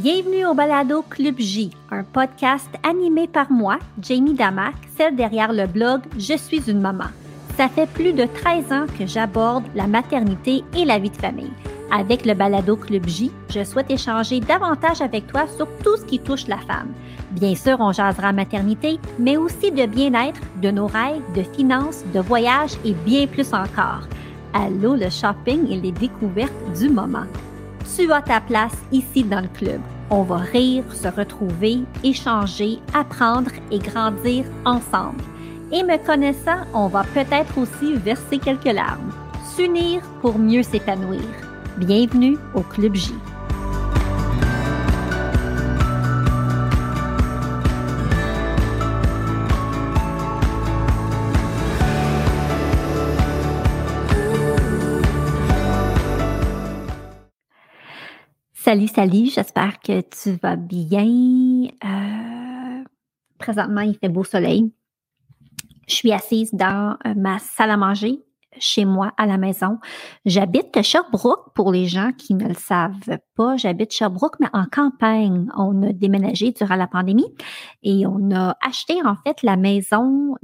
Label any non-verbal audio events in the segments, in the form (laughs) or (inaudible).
Bienvenue au Balado Club J, un podcast animé par moi, Jamie Damac, celle derrière le blog Je suis une maman. Ça fait plus de 13 ans que j'aborde la maternité et la vie de famille. Avec le Balado Club J, je souhaite échanger davantage avec toi sur tout ce qui touche la femme. Bien sûr, on jasera maternité, mais aussi de bien-être, de nos rêves, de finances, de voyages et bien plus encore. Allô le shopping et les découvertes du moment tu as ta place ici dans le club. On va rire, se retrouver, échanger, apprendre et grandir ensemble. Et me connaissant, on va peut-être aussi verser quelques larmes. S'unir pour mieux s'épanouir. Bienvenue au Club J. Salut, salut, j'espère que tu vas bien. Euh, présentement, il fait beau soleil. Je suis assise dans euh, ma salle à manger chez moi à la maison. J'habite Sherbrooke pour les gens qui ne le savent pas. J'habite Sherbrooke, mais en campagne. On a déménagé durant la pandémie et on a acheté en fait la maison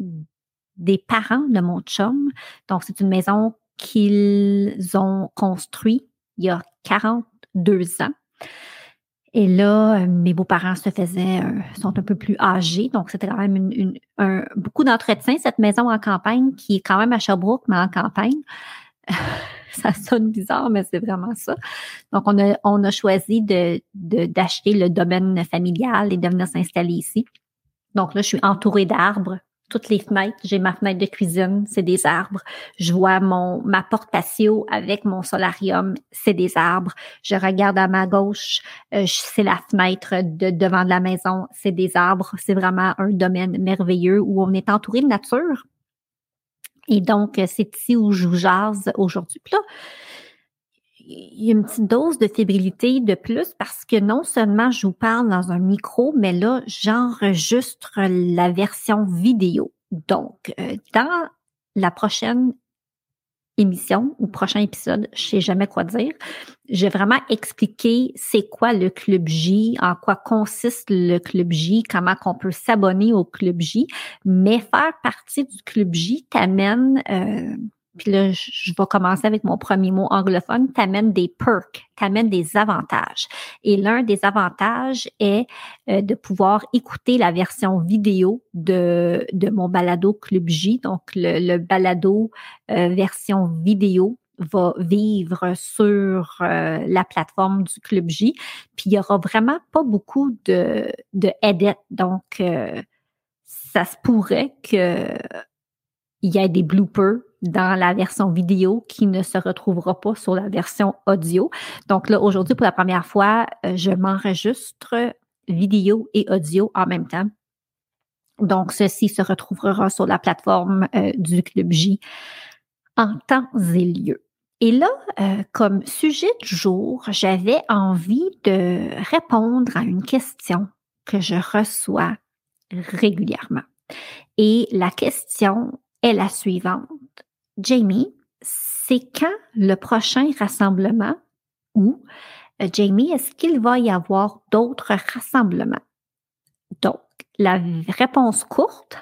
des parents de mon chum. Donc, c'est une maison qu'ils ont construite il y a 40 deux ans. Et là, euh, mes beaux-parents se faisaient, euh, sont un peu plus âgés, donc c'était quand même une, un, beaucoup d'entretien, cette maison en campagne qui est quand même à Sherbrooke, mais en campagne. (laughs) ça sonne bizarre, mais c'est vraiment ça. Donc, on a, on a choisi de, d'acheter le domaine familial et de venir s'installer ici. Donc là, je suis entourée d'arbres toutes les fenêtres. J'ai ma fenêtre de cuisine, c'est des arbres. Je vois mon ma porte patio avec mon solarium, c'est des arbres. Je regarde à ma gauche, euh, c'est la fenêtre de devant de la maison, c'est des arbres. C'est vraiment un domaine merveilleux où on est entouré de nature. Et donc, c'est ici où je vous jase aujourd'hui. Il y a une petite dose de fébrilité de plus parce que non seulement je vous parle dans un micro, mais là, j'enregistre la version vidéo. Donc, euh, dans la prochaine émission ou prochain épisode, je sais jamais quoi dire. Je vais vraiment expliquer c'est quoi le Club J, en quoi consiste le Club J, comment qu'on peut s'abonner au Club J, mais faire partie du Club J t'amène euh, puis là, je vais commencer avec mon premier mot anglophone, t'amène des perks, t'amène des avantages. Et l'un des avantages est euh, de pouvoir écouter la version vidéo de, de mon balado Club J. Donc, le, balado euh, version vidéo va vivre sur euh, la plateforme du Club J. Puis il y aura vraiment pas beaucoup de, de edit. Donc, ça se pourrait que il y ait des bloopers dans la version vidéo qui ne se retrouvera pas sur la version audio. Donc là, aujourd'hui, pour la première fois, euh, je m'enregistre vidéo et audio en même temps. Donc, ceci se retrouvera sur la plateforme euh, du Club J en temps et lieu. Et là, euh, comme sujet du jour, j'avais envie de répondre à une question que je reçois régulièrement. Et la question est la suivante. Jamie, c'est quand le prochain rassemblement ou euh, Jamie, est-ce qu'il va y avoir d'autres rassemblements? Donc, la réponse courte,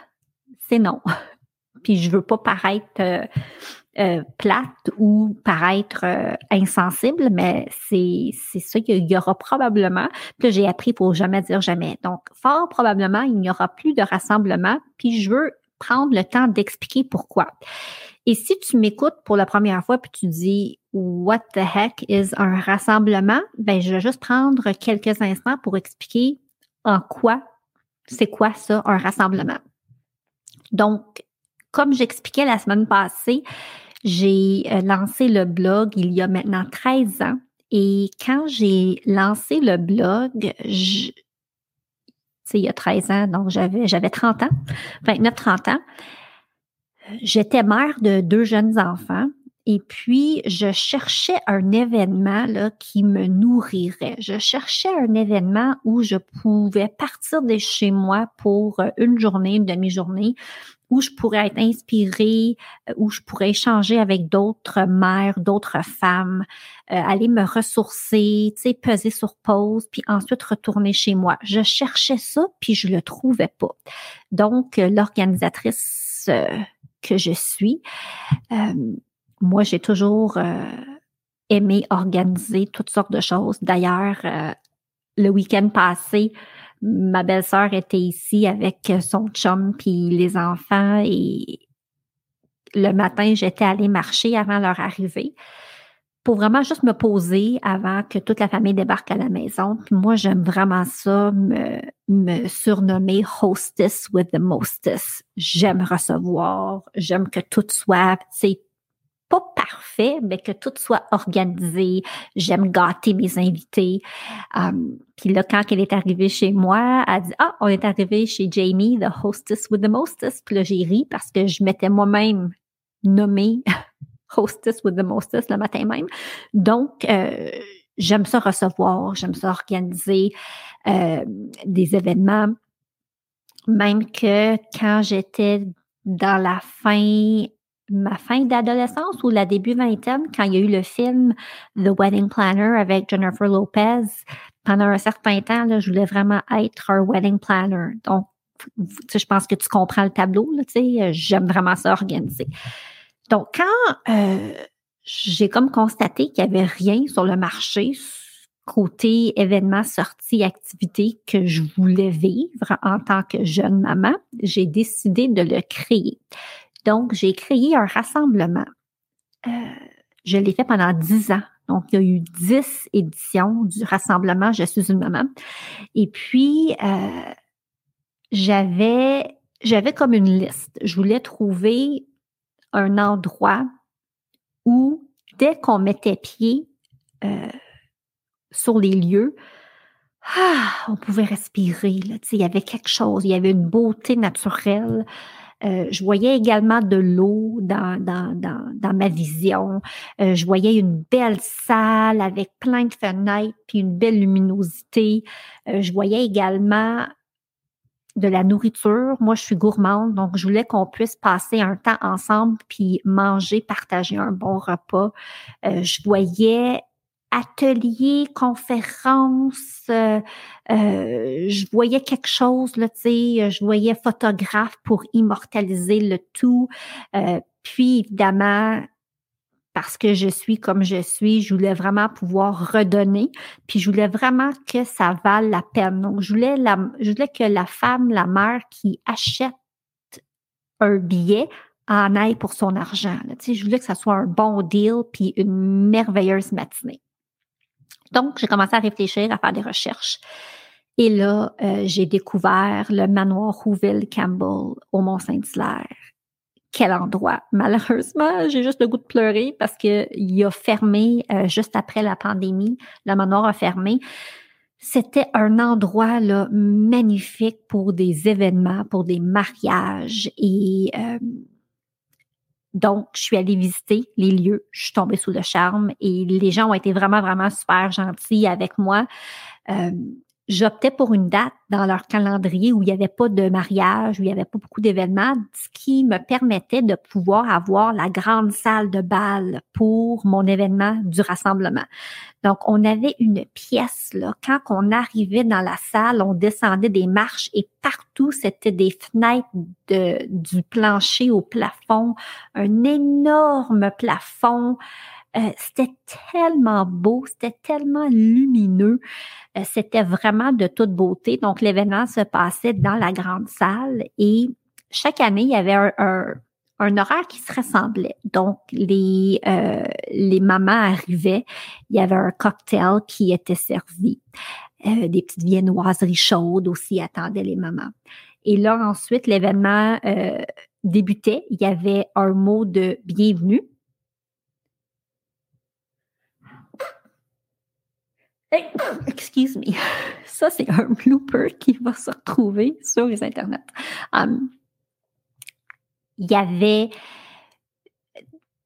c'est non. (laughs) Puis je veux pas paraître euh, euh, plate ou paraître insensible, mais c'est ça qu'il y aura probablement. Puis j'ai appris pour jamais dire jamais. Donc fort probablement il n'y aura plus de rassemblement. Puis je veux prendre le temps d'expliquer pourquoi. Et si tu m'écoutes pour la première fois puis tu dis What the heck is un rassemblement? Ben, je vais juste prendre quelques instants pour expliquer en quoi, c'est quoi ça, un rassemblement. Donc, comme j'expliquais la semaine passée, j'ai euh, lancé le blog il y a maintenant 13 ans. Et quand j'ai lancé le blog, je, il y a 13 ans, donc j'avais, j'avais 30 ans, 29-30 ans. J'étais mère de deux jeunes enfants et puis je cherchais un événement là, qui me nourrirait. Je cherchais un événement où je pouvais partir de chez moi pour une journée, une demi-journée, où je pourrais être inspirée, euh, où je pourrais échanger avec d'autres mères, d'autres femmes, euh, aller me ressourcer, tu sais, peser sur pause, puis ensuite retourner chez moi. Je cherchais ça, puis je le trouvais pas. Donc, euh, l'organisatrice que je suis, moi, j'ai toujours aimé organiser toutes sortes de choses. D'ailleurs, le week-end passé, ma belle-sœur était ici avec son chum puis les enfants et le matin, j'étais allée marcher avant leur arrivée pour vraiment juste me poser avant que toute la famille débarque à la maison. Moi, j'aime vraiment ça, me, me surnommer hostess with the mostest. J'aime recevoir, j'aime que tout soit, pas parfait, mais que tout soit organisé. J'aime gâter mes invités. Um, puis là, quand elle est arrivée chez moi, elle dit Ah, on est arrivé chez Jamie, the hostess with the mostest. Puis là, j'ai ri parce que je m'étais moi-même nommée (laughs) hostess with the mostest le matin même. Donc, euh, j'aime ça recevoir, j'aime ça organiser euh, des événements. Même que quand j'étais dans la fin ma fin d'adolescence ou la début vingtaine, quand il y a eu le film The Wedding Planner avec Jennifer Lopez, pendant un certain temps, là, je voulais vraiment être un wedding planner. Donc, je pense que tu comprends le tableau, là, j'aime vraiment ça organiser. Donc, quand euh, j'ai comme constaté qu'il n'y avait rien sur le marché côté événements, sorties, activités que je voulais vivre en tant que jeune maman, j'ai décidé de le créer. Donc, j'ai créé un rassemblement. Euh, je l'ai fait pendant dix ans. Donc, il y a eu dix éditions du rassemblement Je suis une maman. Et puis, euh, j'avais, j'avais comme une liste. Je voulais trouver un endroit où, dès qu'on mettait pied euh, sur les lieux, ah, on pouvait respirer. Là. Il y avait quelque chose, il y avait une beauté naturelle. Euh, je voyais également de l'eau dans, dans, dans, dans, ma vision. Euh, je voyais une belle salle avec plein de fenêtres puis une belle luminosité. Euh, je voyais également de la nourriture. Moi, je suis gourmande, donc je voulais qu'on puisse passer un temps ensemble puis manger, partager un bon repas. je voyais ateliers, conférences, euh, euh, je voyais quelque chose, là, tu sais, je voyais photographe pour immortaliser le tout. Euh, puis, évidemment, parce que je suis comme je suis, je voulais vraiment pouvoir redonner, puis je voulais vraiment que ça vale la peine. Donc, je voulais, la, je voulais que la femme, la mère qui achète un billet en aille pour son argent. Là. Tu sais, je voulais que ça soit un bon deal puis une merveilleuse matinée. Donc, j'ai commencé à réfléchir, à faire des recherches. Et là, euh, j'ai découvert le manoir Rouville Campbell au Mont-Saint-Hilaire. Quel endroit! (laughs) Malheureusement, j'ai juste le goût de pleurer parce qu'il a fermé euh, juste après la pandémie. Le manoir a fermé. C'était un endroit magnifique pour des événements, pour des mariages et euh, donc, je suis allée visiter les lieux, je suis tombée sous le charme et les gens ont été vraiment, vraiment super gentils avec moi. Euh, j'optais pour une date dans leur calendrier où il n'y avait pas de mariage, où il n'y avait pas beaucoup d'événements, ce qui me permettait de pouvoir avoir la grande salle de bal pour mon événement du rassemblement. Donc, on avait une pièce, là. Quand on arrivait dans la salle, on descendait des marches et partout, c'était des fenêtres du plancher au plafond, un énorme plafond. Euh, c'était tellement beau, c'était tellement lumineux, euh, c'était vraiment de toute beauté. Donc, l'événement se passait dans la grande salle et chaque année, il y avait un, horaire qui se ressemblait. Donc, les, euh, les mamans arrivaient, il y avait un cocktail qui était servi. des petites viennoiseries chaudes aussi attendaient les mamans. Et là, ensuite, l'événement débutait. Il y avait un mot de bienvenue (coughs) excuse me. Ça, c'est un blooper qui va se retrouver sur les internets. Um, il y avait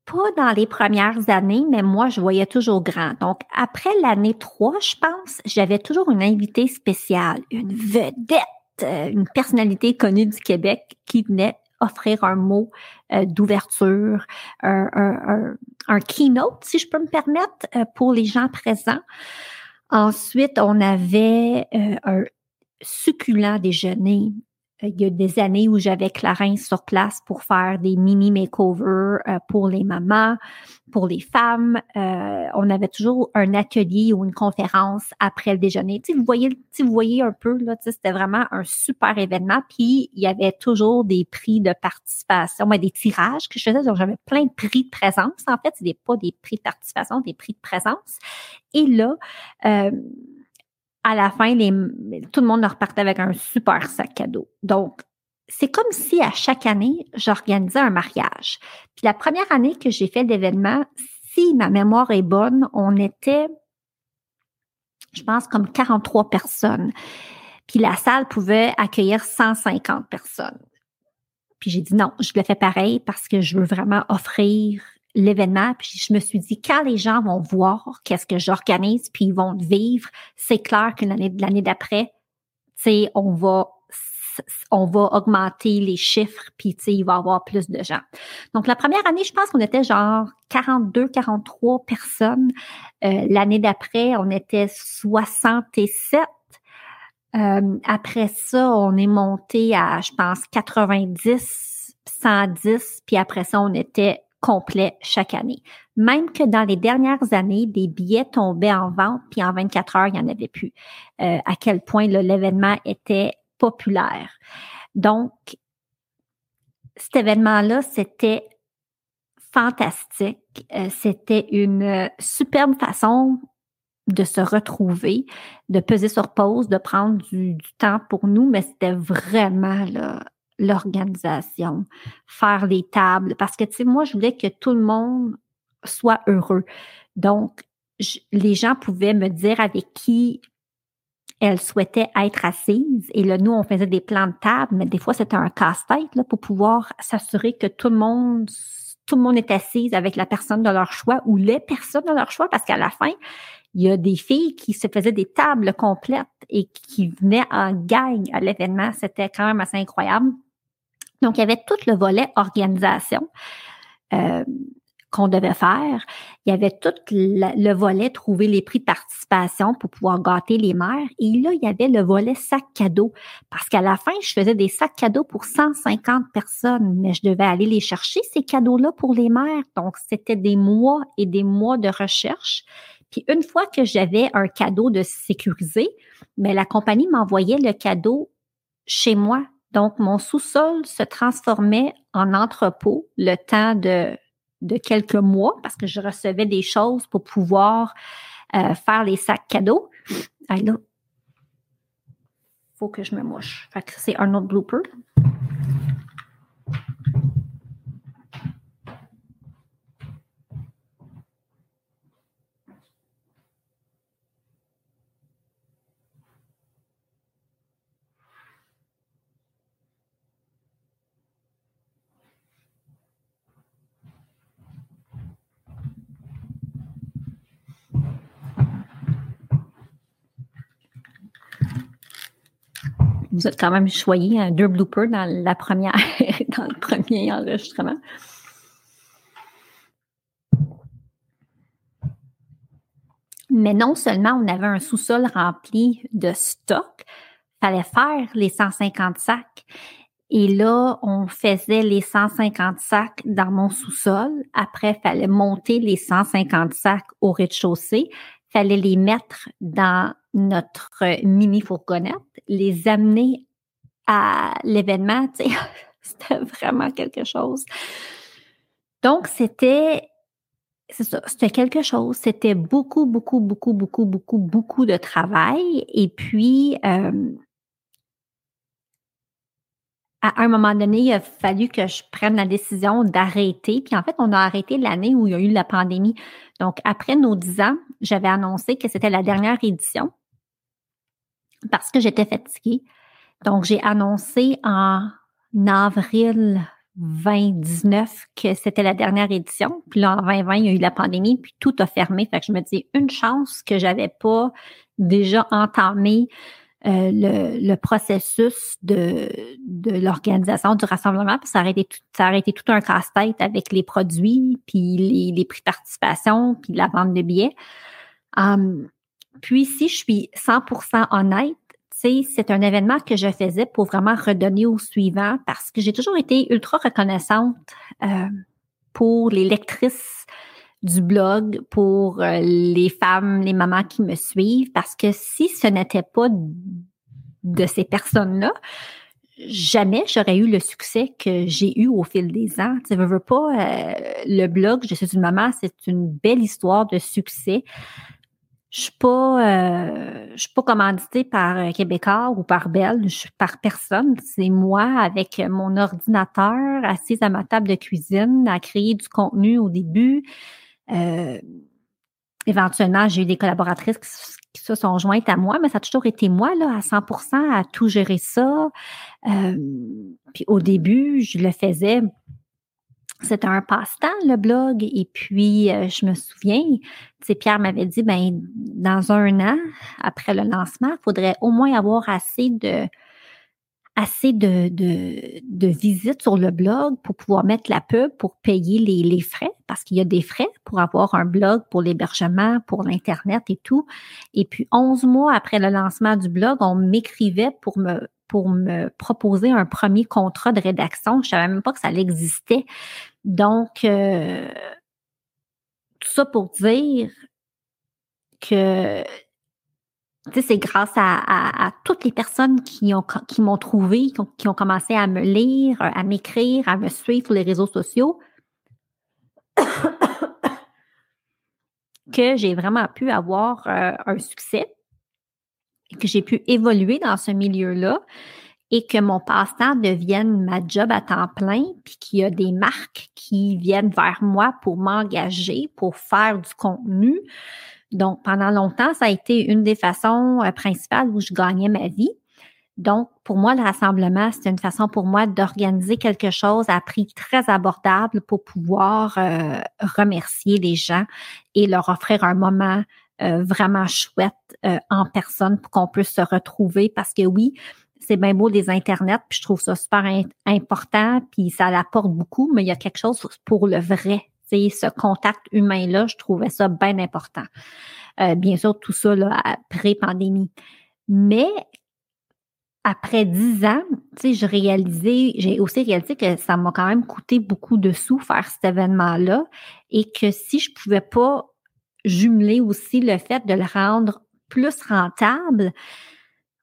pas dans les premières années, mais moi, je voyais toujours grand. Donc, après l'année 3, je pense, j'avais toujours une invitée spéciale, une vedette, euh, une personnalité connue du Québec qui venait offrir un mot euh, d'ouverture, un, keynote, si je peux me permettre, euh, pour les gens présents. Ensuite, on avait un succulent déjeuner il y a des années où j'avais Clarence sur place pour faire des mini makeovers euh, pour les mamans, pour les femmes. Euh, on avait toujours un atelier ou une conférence après le déjeuner. vous voyez, vous voyez un peu là, c'était vraiment un super événement. Puis il y avait toujours des prix de participation, mais des tirages que je faisais. Donc j'avais plein de prix de présence. En fait, c'est pas des prix de participation, des prix de présence. Et là. Euh, à la fin, tout le monde repartait avec un super sac cadeau. Donc, c'est comme si à chaque année, j'organisais un mariage. Puis la première année que j'ai fait l'événement, si ma mémoire est bonne, on était, je pense, comme 43 personnes. Puis la salle pouvait accueillir 150 personnes. Puis j'ai dit non, je le fais pareil parce que je veux vraiment offrir l'événement, puis je me suis dit, quand les gens vont voir qu'est-ce que j'organise, puis ils vont vivre, c'est clair que l'année l'année d'après, tu sais, on va on va augmenter les chiffres, puis il va y avoir plus de gens. Donc, la première année, je pense qu'on était genre 42, 43 personnes. Euh, l'année d'après, on était 67. Euh, après ça, on est monté à, je pense, 90, 110, puis après ça, on était complet chaque année. Même que dans les dernières années, des billets tombaient en vente, puis en 24 heures, il n'y en avait plus. Euh, à quel point l'événement était populaire. Donc, cet événement-là, c'était fantastique. Euh, c'était une superbe façon de se retrouver, de peser sur pause, de prendre du, du temps pour nous, mais c'était vraiment là, l'organisation, faire les tables, parce que, tu sais, moi, je voulais que tout le monde soit heureux. Donc, les gens pouvaient me dire avec qui elles souhaitaient être assises. Et là, nous, on faisait des plans de table, mais des fois, c'était un casse-tête là, pour pouvoir s'assurer que tout le monde tout le monde est assise avec la personne de leur choix ou les personnes de leur choix, parce qu'à la fin, il y a des filles qui se faisaient des tables complètes et qui venaient en gang à l'événement. C'était quand même assez incroyable. Donc, il y avait tout le volet organisation euh, qu'on devait faire. Il y avait tout le, volet trouver les prix de participation pour pouvoir gâter les mères. Et là, il y avait le volet sac cadeau. Parce qu'à la fin, je faisais des sacs cadeaux pour 150 personnes, mais je devais aller les chercher, ces cadeaux-là, pour les mères. Donc, c'était des mois et des mois de recherche. Puis une fois que j'avais un cadeau de sécuriser, mais la compagnie m'envoyait le cadeau chez moi donc, mon sous-sol se transformait en entrepôt le temps de, de quelques mois parce que je recevais des choses pour pouvoir euh, faire les sacs cadeaux. Là, faut que je me mouche. Fait que c'est un autre blooper. Vous êtes quand même choyé deux bloopers dans la première, (laughs) dans le premier enregistrement. Mais non seulement on avait un sous-sol rempli de stock, fallait faire les 150 sacs. Et là, on faisait les 150 sacs dans mon sous-sol. Après, il fallait monter les 150 sacs au rez-de-chaussée. Fallait les mettre dans notre mini fourgonnette, les amener à l'événement, (laughs) c'était vraiment quelque chose. Donc, c'était ça, c'était quelque chose. C'était beaucoup, beaucoup, beaucoup, beaucoup, beaucoup, beaucoup de travail. Et puis, euh, à un moment donné, il a fallu que je prenne la décision d'arrêter. Puis en fait, on a arrêté l'année où il y a eu la pandémie. Donc, après nos dix ans, j'avais annoncé que c'était la dernière édition parce que j'étais fatiguée. Donc, j'ai annoncé en avril 2019 que c'était la dernière édition. Puis là, en 2020, il y a eu la pandémie, puis tout a fermé. Fait que je me dis, une chance que j'avais pas déjà entamé euh, le, processus de, de l'organisation du rassemblement, ça aurait été tout, ça aurait été tout un casse-tête avec les produits, puis les, les prix de participation, puis la vente de billets. Hum, puis si je suis 100% honnête, c'est un événement que je faisais pour vraiment redonner au suivant parce que j'ai toujours été ultra reconnaissante euh, pour les lectrices du blog, pour euh, les femmes, les mamans qui me suivent, parce que si ce n'était pas de ces personnes-là, jamais j'aurais eu le succès que j'ai eu au fil des ans. Tu veux, veux pas, euh, le blog Je suis une maman, c'est une belle histoire de succès. Je suis pas, euh, je suis pas commanditée par Québécois ou par Belle, je suis par personne. C'est moi avec mon ordinateur assise à ma table de cuisine à créer du contenu au début. Euh, éventuellement, j'ai eu des collaboratrices qui, se sont jointes à moi, mais ça a toujours été moi là à 100% à tout gérer ça. Euh, puis au début, je le faisais c'était un passe-temps, le blog. Et puis, euh, je me souviens, Pierre m'avait dit, ben, dans un an, après le lancement, il faudrait au moins avoir assez de, assez de, de, visites sur le blog pour pouvoir mettre la pub, pour payer les, les frais, parce qu'il y a des frais pour avoir un blog, pour l'hébergement, pour l'Internet et tout. Et puis, 11 mois après le lancement du blog, on m'écrivait pour me pour me proposer un premier contrat de rédaction. Je savais même pas que ça existait. Donc, euh, tout ça pour dire que c'est grâce à, toutes les personnes qui ont qui m'ont trouvé, qui ont, commencé à me lire, à m'écrire, à me suivre sur les réseaux sociaux, (coughs) que j'ai vraiment pu avoir euh, un succès que j'ai pu évoluer dans ce milieu-là et que mon passe-temps devienne ma job à temps plein, puis qu'il y a des marques qui viennent vers moi pour m'engager, pour faire du contenu. Donc, pendant longtemps, ça a été une des façons euh, principales où je gagnais ma vie. Donc, pour moi, le rassemblement, c'était une façon pour moi d'organiser quelque chose à prix très abordable pour pouvoir euh, remercier les gens et leur offrir un moment euh, vraiment chouette euh, en personne pour qu'on puisse se retrouver parce que oui, c'est bien beau des internets, puis je trouve ça super important, puis ça l'apporte beaucoup, mais il y a quelque chose pour le vrai. C'est ce contact humain-là, je trouvais ça bien important. Euh, bien sûr, tout ça là, après pandémie. Mais après dix ans, tu sais, j'ai réalisé, j'ai aussi réalisé que ça m'a quand même coûté beaucoup de sous faire cet événement-là et que si je pouvais pas jumeler aussi le fait de le rendre plus rentable.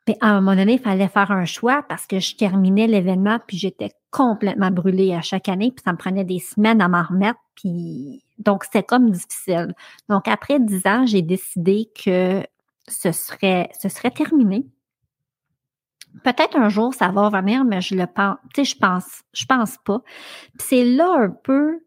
Mais à un moment donné, il fallait faire un choix parce que je terminais l'événement puis j'étais complètement brûlée à chaque année puis ça me prenait des semaines à m'en remettre puis donc c'était comme difficile. Donc après dix ans, j'ai décidé que ce serait ce serait terminé. Peut-être un jour ça va revenir, mais je le pense, tu sais, je pense, je pense pas. c'est là un peu,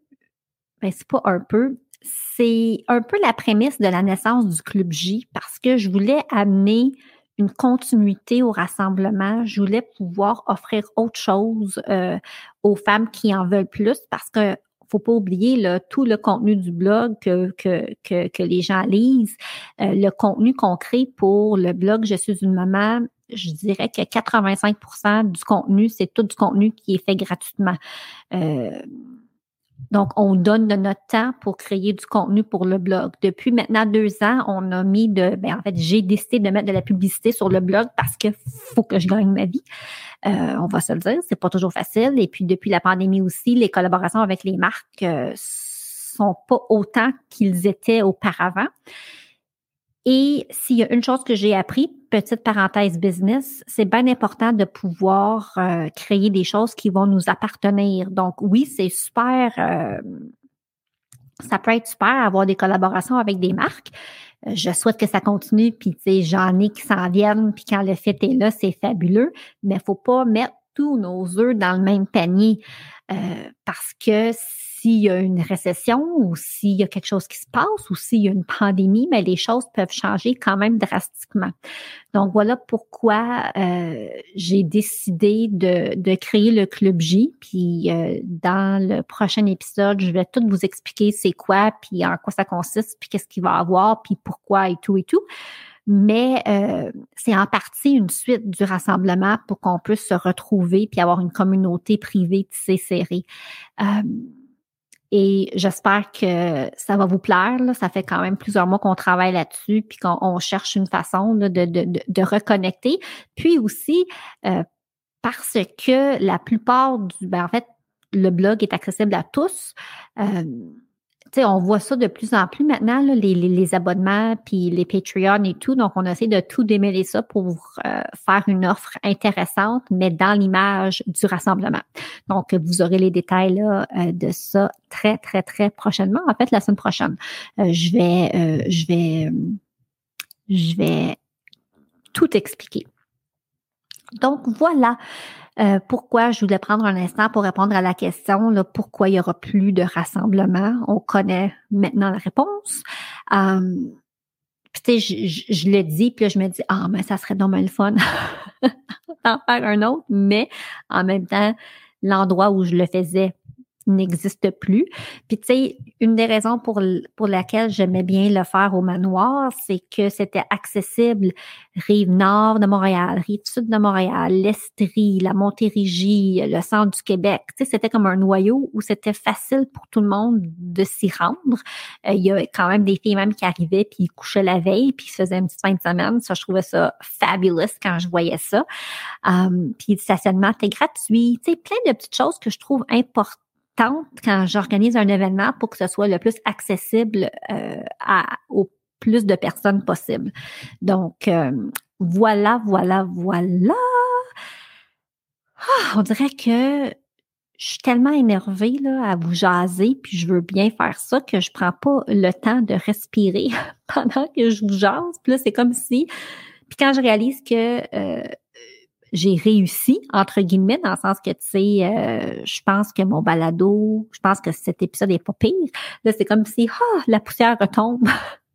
ben c'est pas un peu, c'est un peu la prémisse de la naissance du Club J parce que je voulais amener une continuité au rassemblement. Je voulais pouvoir offrir autre chose euh, aux femmes qui en veulent plus parce que faut pas oublier là, tout le contenu du blog que, que, que, les gens lisent, euh, le contenu qu'on crée pour le blog Je suis une maman. Je dirais que 85% du contenu, c'est tout du contenu qui est fait gratuitement. Euh, donc, on donne de notre temps pour créer du contenu pour le blog. Depuis maintenant deux ans, on a mis de, ben en fait, j'ai décidé de mettre de la publicité sur le blog parce que faut que je gagne ma vie. Euh, on va se le dire, c'est pas toujours facile. Et puis depuis la pandémie aussi, les collaborations avec les marques euh, sont pas autant qu'ils étaient auparavant. Et s'il y a une chose que j'ai appris, petite parenthèse business, c'est bien important de pouvoir euh, créer des choses qui vont nous appartenir. Donc oui, c'est super, euh, ça peut être super avoir des collaborations avec des marques. Euh, je souhaite que ça continue, puis tu sais, j'en ai qui s'en viennent, puis quand le fait est là, c'est fabuleux, mais il faut pas mettre tous nos œufs dans le même panier parce que s'il y a une récession ou s'il y a quelque chose qui se passe ou s'il y a une pandémie, mais les choses peuvent changer quand même drastiquement. Donc voilà pourquoi euh, j'ai décidé de, de, créer le Club J. Puis euh, dans le prochain épisode, je vais tout vous expliquer c'est quoi, puis en quoi ça consiste, puis qu'est-ce qu'il va avoir, puis pourquoi et tout et tout. mais euh, c'est en partie une suite du rassemblement pour qu'on puisse se retrouver puis avoir une communauté privée tissée serrée. Euh, et j'espère que ça va vous plaire. Ça fait quand même plusieurs mois qu'on travaille là-dessus, puis qu'on cherche une façon de, de, de, reconnecter. Puis aussi, euh, parce que la plupart du, ben en fait, le blog est accessible à tous. Euh, on voit ça de plus en plus maintenant, les, abonnements, puis les Patreon et tout. Donc, on essaie de tout démêler ça pour euh, faire une offre intéressante, mais dans l'image du rassemblement. Donc, vous aurez les détails là, euh, de ça très, très, très prochainement. En fait, la semaine prochaine, euh, je vais, je vais, je vais tout expliquer. Donc, voilà. Euh, pourquoi? Je voulais prendre un instant pour répondre à la question là, pourquoi il y aura plus de rassemblement. On connaît maintenant la réponse. Euh, puis, je, je, le dis, puis là, je me dis, ah, mais ça serait dommage le fun (laughs) d'en faire un autre, mais en même temps, l'endroit où je le faisais n'existe plus. Puis tu sais, une des raisons pour, pour laquelle j'aimais bien le faire au manoir, c'est que c'était accessible rive nord de Montréal, rive sud de Montréal, l'Estrie, la Montérégie, le centre du Québec. Tu sais, c'était comme un noyau où c'était facile pour tout le monde de s'y rendre. Euh, il y a quand même des filles même qui arrivaient puis ils couchaient la veille puis ils faisaient une petite fin de semaine. Ça, je trouvais ça fabulous quand je voyais ça. Um, puis le stationnement était gratuit. Tu sais, plein de petites choses que je trouve importantes tente quand j'organise un événement pour que ce soit le plus accessible euh, à, au plus de personnes possible. Donc, euh, voilà, voilà, voilà. Ah, on dirait que je suis tellement énervée là, à vous jaser, puis je veux bien faire ça que je prends pas le temps de respirer (laughs) pendant que je vous jase. Puis là, c'est comme si... Puis quand je réalise que euh, j'ai réussi, entre guillemets, dans le sens que, tu sais, euh, je pense que mon balado, je pense que cet épisode est pas pire. Là, c'est comme si, oh, la poussière retombe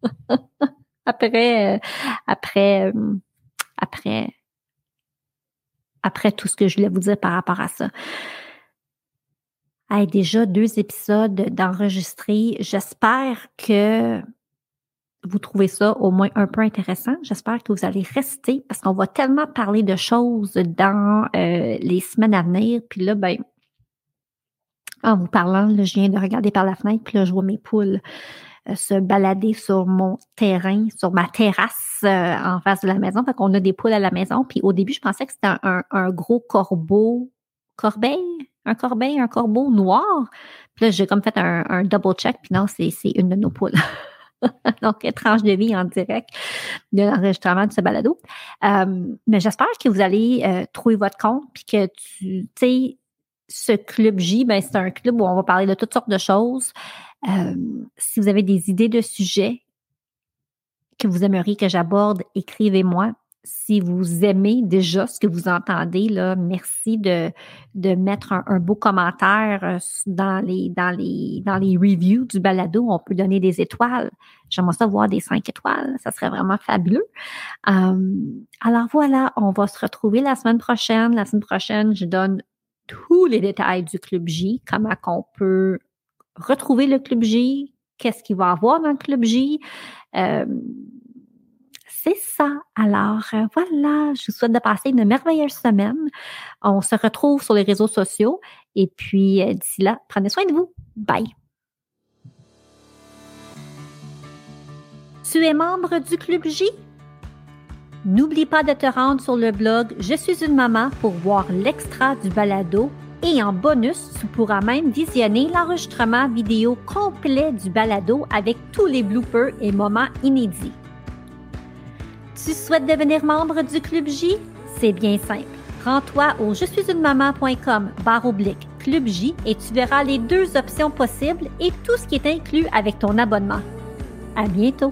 (laughs) après, euh, après, euh, après, après tout ce que je voulais vous dire par rapport à ça. Hey, déjà deux épisodes d'enregistrer. J'espère que vous trouvez ça au moins un peu intéressant. J'espère que vous allez rester parce qu'on va tellement parler de choses dans euh, les semaines à venir. Puis là, ben, en vous parlant, je viens de regarder par la fenêtre, puis là, je vois mes poules euh, se balader sur mon terrain, sur ma terrasse euh, en face de la maison. Fait qu'on a des poules à la maison. Puis au début, je pensais que c'était un, gros corbeau, corbeil, un corbeil, un corbeau noir. Puis là, j'ai comme fait un, un double check, puis non, c'est une de nos poules. (laughs) (laughs) Donc, étrange de vie en direct de l'enregistrement de ce balado. Euh, mais j'espère que vous allez euh, trouver votre compte puis que tu, sais, ce club J, ben, c'est un club où on va parler de toutes sortes de choses. Euh, si vous avez des idées de sujets que vous aimeriez que j'aborde, écrivez-moi si vous aimez déjà ce que vous entendez, là, merci de, mettre un, beau commentaire euh, dans les, dans, reviews du balado. On peut donner des étoiles. J'aimerais ça voir des cinq étoiles. Ça serait vraiment fabuleux. Euh, alors voilà, on va se retrouver la semaine prochaine. La semaine prochaine, je donne tous les détails du Club J, comment on peut retrouver le Club J, qu'est-ce qu'il va avoir dans le Club J? Euh, ça. Alors euh, voilà, je vous souhaite de passer une merveilleuse semaine. On se retrouve sur les réseaux sociaux et puis euh, d'ici là, prenez soin de vous. Bye. Tu es membre du Club J? N'oublie pas de te rendre sur le blog Je suis une maman pour voir l'extra du balado et en bonus, tu pourras même visionner l'enregistrement vidéo complet du balado avec tous les bloopers et moments inédits. Tu souhaites devenir membre du Club J? C'est bien simple. Rends-toi au je suis une maman.com barre oblique Club J et tu verras les deux options possibles et tout ce qui est inclus avec ton abonnement. À bientôt!